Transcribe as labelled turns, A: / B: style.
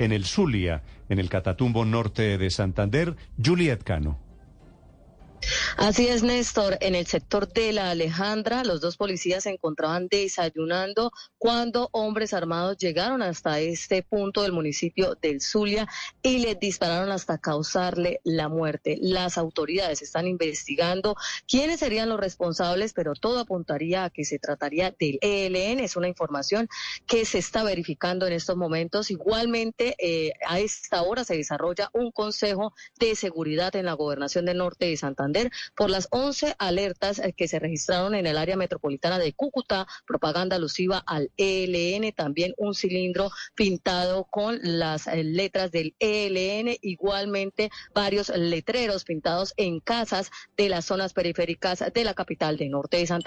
A: en el Zulia, en el Catatumbo norte de Santander. Juliet Cano.
B: Así es, Néstor. En el sector de la Alejandra, los dos policías se encontraban desayunando cuando hombres armados llegaron hasta este punto del municipio del Zulia y les dispararon hasta causarle la muerte. Las autoridades están investigando quiénes serían los responsables, pero todo apuntaría a que se trataría del ELN. Es una información que se está verificando en estos momentos. Igualmente, eh, a esta hora se desarrolla un consejo de seguridad en la gobernación del norte de Santander por las 11 alertas eh, que se registraron en el área metropolitana de Cúcuta, propaganda alusiva al ELN, también un cilindro pintado con las eh, letras del ELN, igualmente varios letreros pintados en casas de las zonas periféricas de la capital de Norte de Santander.